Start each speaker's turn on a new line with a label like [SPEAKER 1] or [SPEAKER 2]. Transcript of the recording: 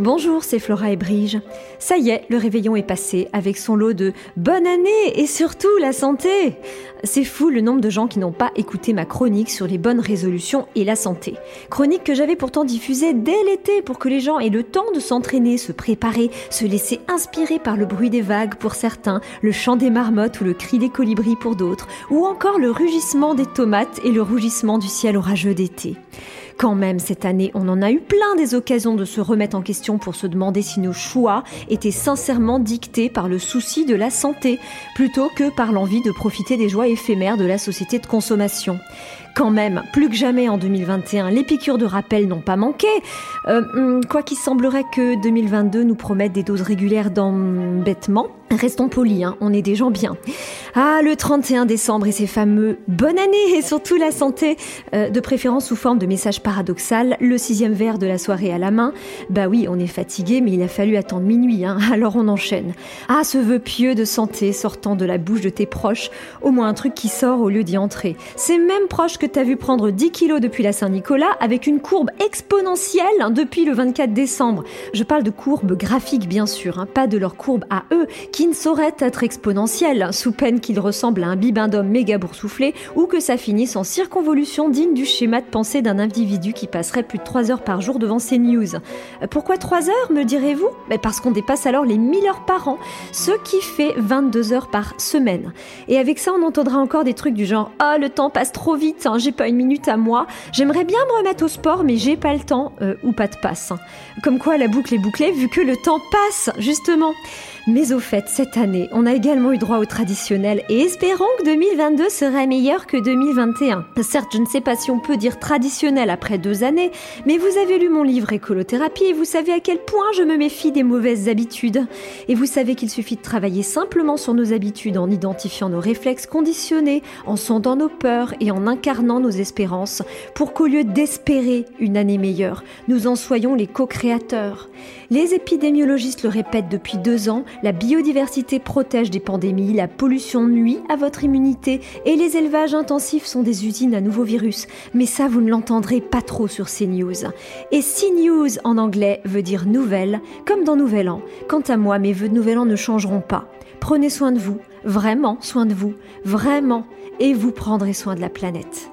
[SPEAKER 1] Bonjour, c'est Flora et Brige. Ça y est, le réveillon est passé avec son lot de bonne année et surtout la santé. C'est fou le nombre de gens qui n'ont pas écouté ma chronique sur les bonnes résolutions et la santé. Chronique que j'avais pourtant diffusée dès l'été pour que les gens aient le temps de s'entraîner, se préparer, se laisser inspirer par le bruit des vagues pour certains, le chant des marmottes ou le cri des colibris pour d'autres, ou encore le rugissement des tomates et le rougissement du ciel orageux d'été. Quand même, cette année, on en a eu plein des occasions de se remettre en question pour se demander si nos choix étaient sincèrement dictés par le souci de la santé, plutôt que par l'envie de profiter des joies éphémères de la société de consommation. Quand même, plus que jamais en 2021, les piqûres de rappel n'ont pas manqué. Euh, hmm, quoi qu'il semblerait que 2022 nous promette des doses régulières d'embêtement, restons polis, hein, on est des gens bien. Ah, le 31 décembre et ses fameux bonne année et surtout la santé, euh, de préférence sous forme de message paradoxal, le sixième verre de la soirée à la main. Bah oui, on est fatigué, mais il a fallu attendre minuit, hein, alors on enchaîne. Ah, ce vœu pieux de santé sortant de la bouche de tes proches, au moins un truc qui sort au lieu d'y entrer. C'est même proche que t'as vu prendre 10 kilos depuis la Saint-Nicolas avec une courbe exponentielle hein, depuis le 24 décembre. Je parle de courbes graphiques bien sûr, hein, pas de leur courbe à eux, qui ne saurait être exponentielle, sous peine qu'ils ressemblent à un bibendum méga boursouflé ou que ça finisse en circonvolution digne du schéma de pensée d'un individu qui passerait plus de 3 heures par jour devant ces news. Pourquoi 3 heures, me direz-vous? Mais Parce qu'on dépasse alors les 1000 heures par an, ce qui fait 22 heures par semaine. Et avec ça, on entendra encore des trucs du genre « Ah, le temps passe trop vite, Hein, j'ai pas une minute à moi. J'aimerais bien me remettre au sport, mais j'ai pas le temps, euh, ou pas de passe. Comme quoi la boucle est bouclée vu que le temps passe, justement. Mais au fait, cette année, on a également eu droit au traditionnel et espérons que 2022 sera meilleur que 2021. Certes, je ne sais pas si on peut dire traditionnel après deux années, mais vous avez lu mon livre Écolothérapie et vous savez à quel point je me méfie des mauvaises habitudes. Et vous savez qu'il suffit de travailler simplement sur nos habitudes en identifiant nos réflexes conditionnés, en sondant nos peurs et en nos espérances pour qu'au lieu d'espérer une année meilleure, nous en soyons les co-créateurs. Les épidémiologistes le répètent depuis deux ans, la biodiversité protège des pandémies, la pollution nuit à votre immunité et les élevages intensifs sont des usines à nouveaux virus. Mais ça, vous ne l'entendrez pas trop sur CNews. Et CNews en anglais veut dire nouvelle, comme dans Nouvel An. Quant à moi, mes vœux de Nouvel An ne changeront pas. Prenez soin de vous, vraiment soin de vous, vraiment, et vous prendrez soin de la planète.